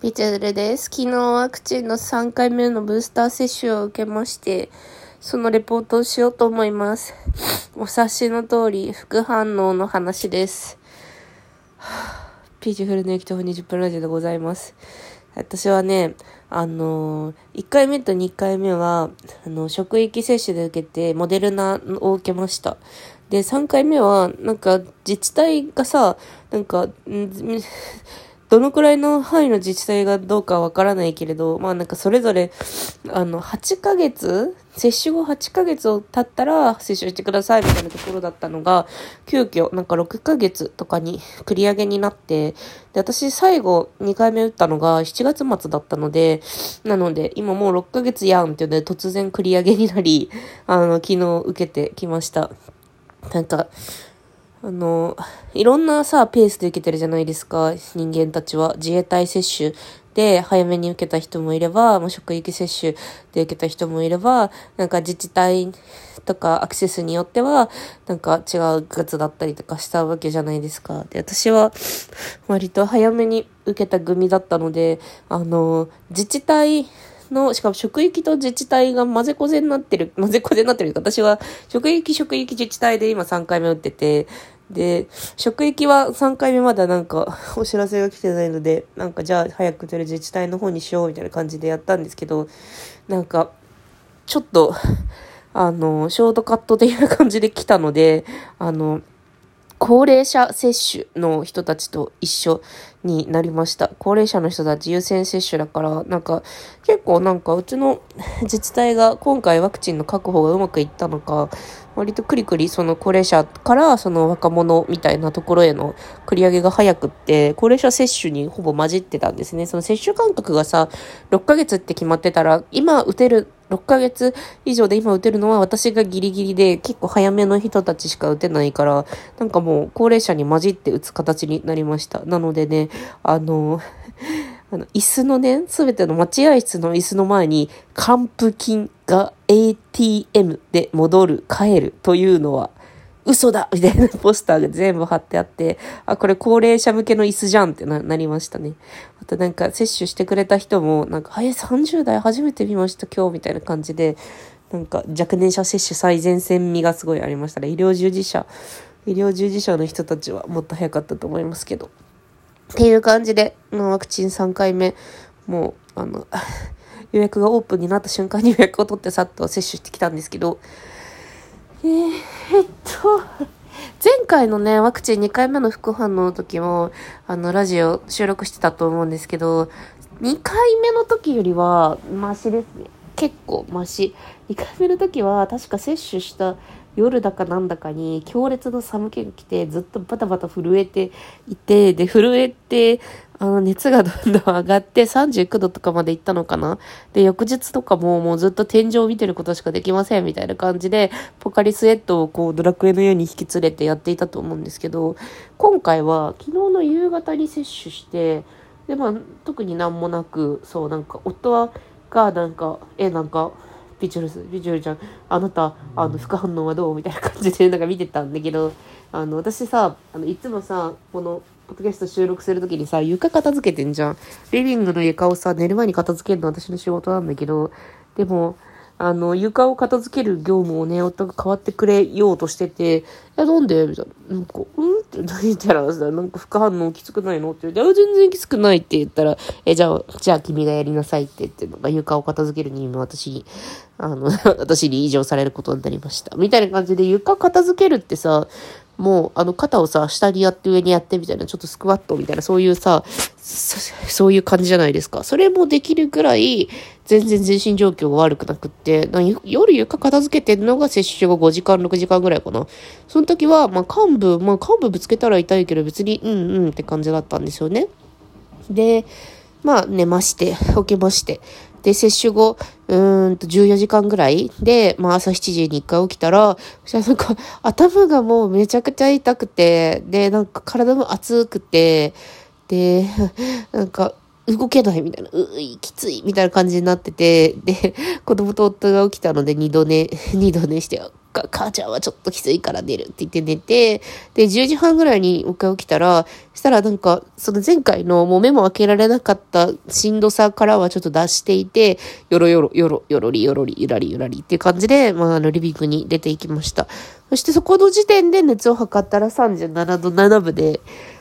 ピチュルです。昨日ワクチンの3回目のブースター接種を受けまして、そのレポートをしようと思います。お察しの通り、副反応の話です。ピーチフルの液糖20分ラジオでございます。私はね、あのー、1回目と2回目は、あの、職域接種で受けて、モデルナを受けました。で、3回目は、なんか、自治体がさ、なんか、どのくらいの範囲の自治体がどうかわからないけれど、まあなんかそれぞれ、あの、8ヶ月接種後8ヶ月を経ったら接種してくださいみたいなところだったのが、急遽なんか6ヶ月とかに繰り上げになって、で、私最後2回目打ったのが7月末だったので、なので今もう6ヶ月やんっていうので突然繰り上げになり、あの、昨日受けてきました。なんか、あの、いろんなさ、ペースで受けてるじゃないですか、人間たちは。自衛隊接種で早めに受けた人もいれば、もう職域接種で受けた人もいれば、なんか自治体とかアクセスによっては、なんか違う月だったりとかしたわけじゃないですか。で、私は割と早めに受けた組だったので、あの、自治体の、しかも職域と自治体が混ぜこぜになってる、混ぜこぜになってる。私は職域職域自治体で今3回目打ってて、で、職域は3回目まだなんか お知らせが来てないので、なんかじゃあ早く出る自治体の方にしようみたいな感じでやったんですけど、なんか、ちょっと、あの、ショートカット的な感じで来たので、あの、高齢者接種の人たちと一緒になりました。高齢者の人たち優先接種だから、なんか結構なんかうちの 自治体が今回ワクチンの確保がうまくいったのか、割とクリクリその高齢者からその若者みたいなところへの繰り上げが早くって、高齢者接種にほぼ混じってたんですね。その接種間隔がさ、6ヶ月って決まってたら、今打てる6ヶ月以上で今打てるのは私がギリギリで結構早めの人たちしか打てないから、なんかもう高齢者に混じって打つ形になりました。なのでね、あの、あの、椅子のね、すべての待合室の椅子の前に、還付金が ATM で戻る、帰るというのは、嘘だみたいなポスターが全部貼ってあって、あ、これ高齢者向けの椅子じゃんって、なりましたね。となんか接種してくれた人も、なんか、え、30代初めて見ました今日みたいな感じで、なんか若年者接種最前線味がすごいありましたね。医療従事者、医療従事者の人たちはもっと早かったと思いますけど。っていう感じで、ワクチン3回目、もう、あの、予約がオープンになった瞬間に予約を取ってさっと接種してきたんですけど、えー、えっと、前回のね、ワクチン2回目の副反応の時も、あの、ラジオ収録してたと思うんですけど、2回目の時よりは、マシですね。結構マシ。2回目の時は、確か接種した夜だかなんだかに強烈な寒気が来てずっとバタバタ震えていて、で、震えて、あの、熱がどんどん上がって39度とかまで行ったのかな？で、翌日とかももうずっと天井を見てることしかできませんみたいな感じで、ポカリスエットをこうドラクエのように引き連れてやっていたと思うんですけど、今回は昨日の夕方に接種して、で、まあ、特になんもなく、そう、なんか、夫は、が、なんか、え、なんか、ピチュルス、ピチュルちゃん、あなた、あの、副反応はどう？みたいな感じで、なんか見てたんだけど、あの、私さ、あの、いつもさ、この、ポッドキャスト収録するときにさ、床片付けてんじゃん。リビングの床をさ、寝る前に片付けるの私の仕事なんだけど、でも、あの、床を片付ける業務をね、夫が変わってくれようとしてて、え、なんで？みたいな。なんか、うん？って言ったらさ、なんか副反応きつくない？のって言って、全然きつくないって言ったら、え、じゃあ、じゃあ君がやりなさいって言って、なんか床を片付けるにも私、あの、私に異常されることになりました。みたいな感じで床片付けるってさ、もう、あの、肩をさ、下にやって上にやってみたいな、ちょっとスクワットみたいな、そういうさ、そういう感じじゃないですか。それもできるぐらい、全然全身状況が悪くなくって、夜床片付けてんのが接種後5時間、6時間ぐらいかな。その時は、まあ、幹部、まあ、幹部ぶつけたら痛いけど、別に、うんうんって感じだったんですよね。で、まあ、寝まして、起きまして。で、接種後、うーんと14時間ぐらいで、まあ朝7時に1回起きたら、そしたらなんか頭がもうめちゃくちゃ痛くて、で、なんか体も熱くて、で、なんか動けないみたいな、うい、きついみたいな感じになってて、で、子供と夫が起きたので二度寝、二度寝して、母ちゃんはちょっときついから寝るって言って寝て、で、10時半ぐらいにもう一回起きたら、したらなんか、その前回のもう目も開けられなかったしんどさからはちょっと出していて、よろよろ、よろ、よろりよろり、ゆらりゆらりっていう感じで、まあ、あの、リビングに出ていきました。そしてそこの時点で熱を測ったら37度7分で、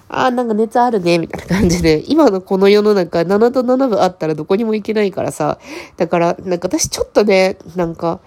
ああ、なんか熱あるね、みたいな感じで、今のこの世の中、7度7分あったらどこにも行けないからさ、だから、なんか私ちょっとね、なんか、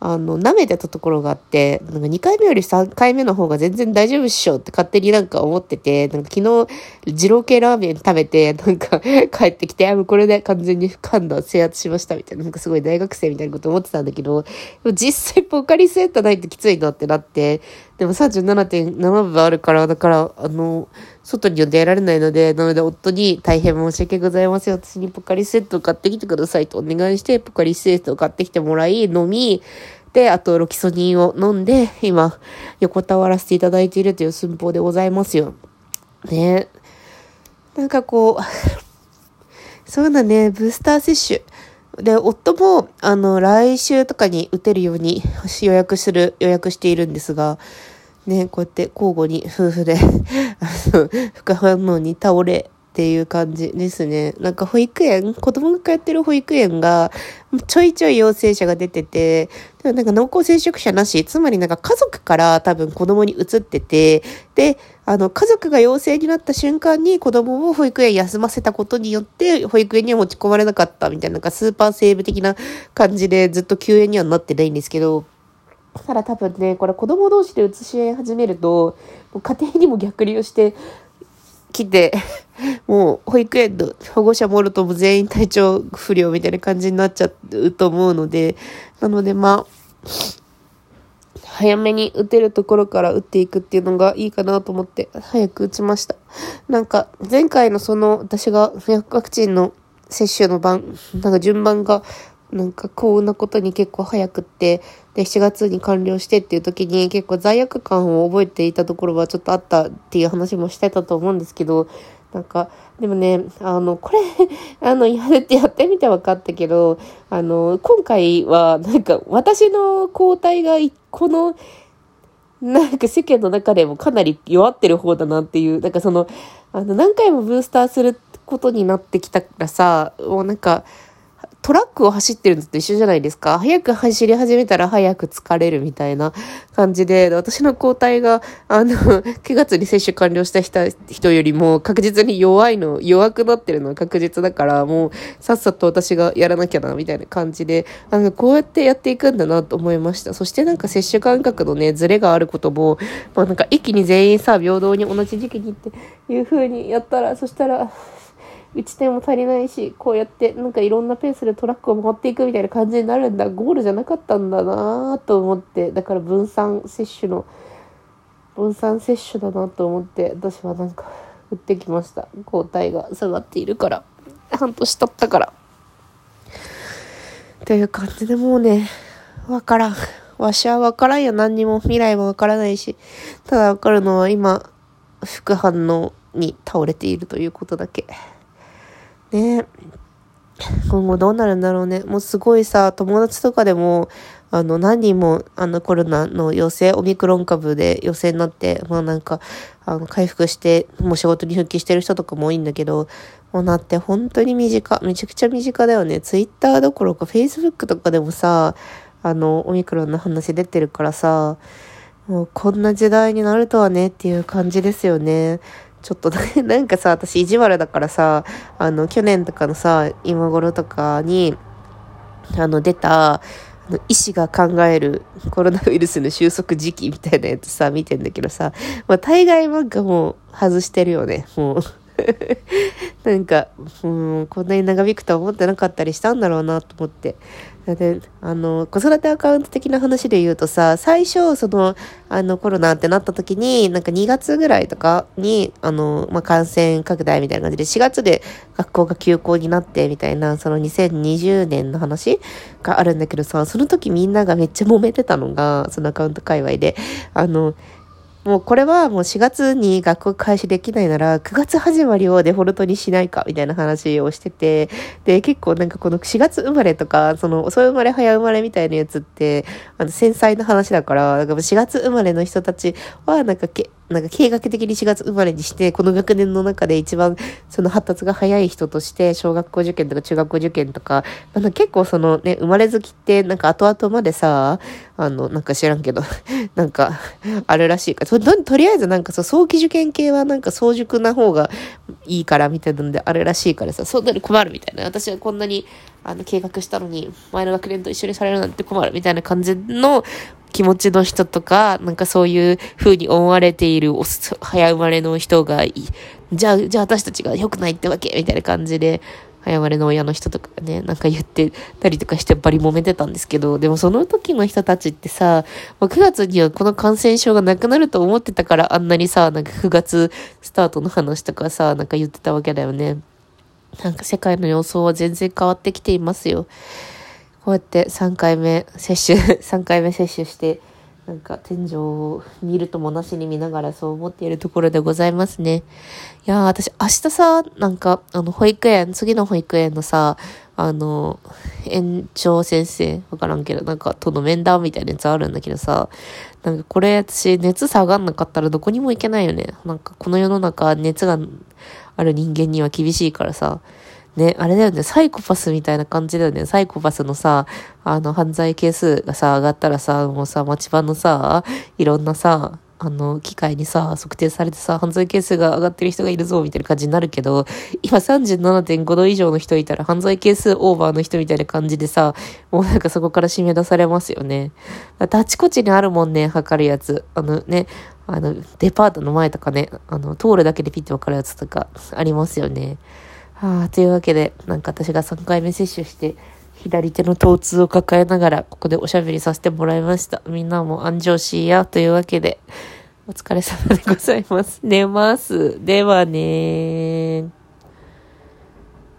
あの、舐めてたところがあって、なんか2回目より3回目の方が全然大丈夫っしょって勝手になんか思ってて、なんか昨日、二郎系ラーメン食べて、なんか 帰ってきて、あ、もうこれで完全に感度制圧しましたみたいな、なんかすごい大学生みたいなこと思ってたんだけど、実際ポカリスエットないときついなってなって、でも37.7分あるから、だから、あの、外には出られないので、なので夫に大変申し訳ございません。私にポカリスエットを買ってきてくださいとお願いして、ポカリスエットを買ってきてもらい、飲み、で、あとロキソニンを飲んで、今、横たわらせていただいているという寸法でございますよ。ねなんかこう、そうだね、ブースター接種。で、夫も、あの、来週とかに打てるように予約する、予約しているんですが、ね、こうやって交互に夫婦で、副反応に倒れっていう感じですね。なんか保育園、子供が通ってる保育園が、ちょいちょい陽性者が出てて、でもなんか濃厚接触者なし、つまりなんか家族から多分子供に移ってて、で、あの、家族が陽性になった瞬間に子供を保育園休ませたことによって、保育園には持ち込まれなかったみたいな、なんかスーパーセーブ的な感じでずっと休園にはなってないんですけど、ただ多分ね、これ子供同士で移し合い始めると、家庭にも逆流してきて、もう保育園の保護者もろとも全員体調不良みたいな感じになっちゃうと思うので、なのでまあ、早めに打てるところから打っていくっていうのがいいかなと思って早く打ちました。なんか前回のその私がワクチンの接種の番、なんか順番がなんか幸運なことに結構早くって、で、7月に完了してっていう時に結構罪悪感を覚えていたところはちょっとあったっていう話もしてたと思うんですけど、なんか、でもね、あの、これ、あの、やってやってみて分かったけど、あの、今回は、なんか、私の抗体が、この、なんか世間の中でもかなり弱ってる方だなっていう、なんかその、あの、何回もブースターすることになってきたらさ、もうなんか、トラックを走ってるのと一緒じゃないですか。早く走り始めたら早く疲れるみたいな感じで、私の抗体が、あの、9月に接種完了した人よりも確実に弱いの、弱くなってるのは確実だから、もうさっさと私がやらなきゃな、みたいな感じで、あの、こうやってやっていくんだなと思いました。そしてなんか接種間隔のね、ズレがあることも、まあなんか一気に全員さ、平等に同じ時期にっていう風にやったら、そしたら、打ち点も足りないし、こうやってなんかいろんなペースでトラックを持っていくみたいな感じになるんだ。ゴールじゃなかったんだなと思って、だから分散接種の、分散接種だなと思って、私はなんか打ってきました。抗体が下がっているから。半年経ったから。という感じでもうね、わからん。わしはわからんよ。何にも未来もわからないし。ただわかるのは今、副反応に倒れているということだけ。ね今後どうなるんだろうね。もうすごいさ、友達とかでも、あの、何人も、あの、コロナの陽性、オミクロン株で陽性になって、まあなんか、あの、回復して、もう仕事に復帰してる人とかも多いんだけど、もうなって本当に身近、めちゃくちゃ身近だよね。ツイッターどころか、フェイスブックとかでもさ、あの、オミクロンの話出てるからさ、もうこんな時代になるとはねっていう感じですよね。ちょっと なんかさ、私意地悪だからさ、あの、去年とかのさ、今頃とかに、あの、出た、医師が考えるコロナウイルスの収束時期みたいなやつさ、見てんだけどさ、まあ、大概なんかもう外してるよね、もう。なんか、うん、こんなに長引くとは思ってなかったりしたんだろうなと思って。で、あの、子育てアカウント的な話で言うとさ、最初、その、あの、コロナってなった時に、なんか2月ぐらいとかに、あの、まあ、感染拡大みたいな感じで、4月で学校が休校になって、みたいな、その2020年の話があるんだけどさ、その時みんながめっちゃ揉めてたのが、そのアカウント界隈で、あの、もうこれはもう4月に学校開始できないなら、9月始まりをデフォルトにしないか、みたいな話をしてて、で、結構なんかこの4月生まれとか、その遅い生まれ早生まれみたいなやつって、あの、繊細な話だから、4月生まれの人たちは、なんかけ、なんか計画的に4月生まれにして、この学年の中で一番その発達が早い人として、小学校受験とか中学校受験とか、あ結構そのね、生まれ月ってなんか後々までさ、あの、なんか知らんけど、なんか、あるらしいからと、とりあえずなんかそう、早期受験系はなんか早熟な方がいいからみたいなのであるらしいからさ、そんなに困るみたいな。私はこんなに、あの、計画したのに、前の学年と一緒にされるなんて困るみたいな感じの気持ちの人とか、なんかそういう風に思われている早生まれの人がいい。じゃあ、じゃあ私たちが良くないってわけみたいな感じで、早生まれの親の人とかね、なんか言ってたりとかしてバリ揉めてたんですけど、でもその時の人たちってさ、9月にはこの感染症がなくなると思ってたからあんなにさ、なんか9月スタートの話とかさ、なんか言ってたわけだよね。なんか世界の様相は全然変わってきていますよ。こうやって3回目接種、3回目接種して、なんか天井を見るともなしに見ながらそう思っているところでございますね。いやー、私明日さ、なんか、あの、保育園、次の保育園のさ、あの、園長先生、わからんけど、なんか、との面談みたいなやつあるんだけどさ、なんかこれ私、熱下がんなかったらどこにも行けないよね。なんか、この世の中、熱がある人間には厳しいからさ、ね、あれだよね、サイコパスみたいな感じだよね。サイコパスのさ、あの、犯罪係数がさ、上がったらさ、もうさ、町場のさ、いろんなさ、あの、機械にさ、測定されてさ、犯罪係数が上がってる人がいるぞ、みたいな感じになるけど、今37.5度以上の人いたら犯罪係数オーバーの人みたいな感じでさ、もうなんかそこから締め出されますよね。だってあちこちにあるもんね、測るやつ。あのね、あの、デパートの前とかね、あの、通るだけでピッてわかるやつとかありますよね。はあ、というわけで、なんか私が3回目接種して、左手の疼痛を抱えながら、ここでおしゃべりさせてもらいました。みんなも安城しや、というわけで、お疲れ様でございます。寝ます。ではね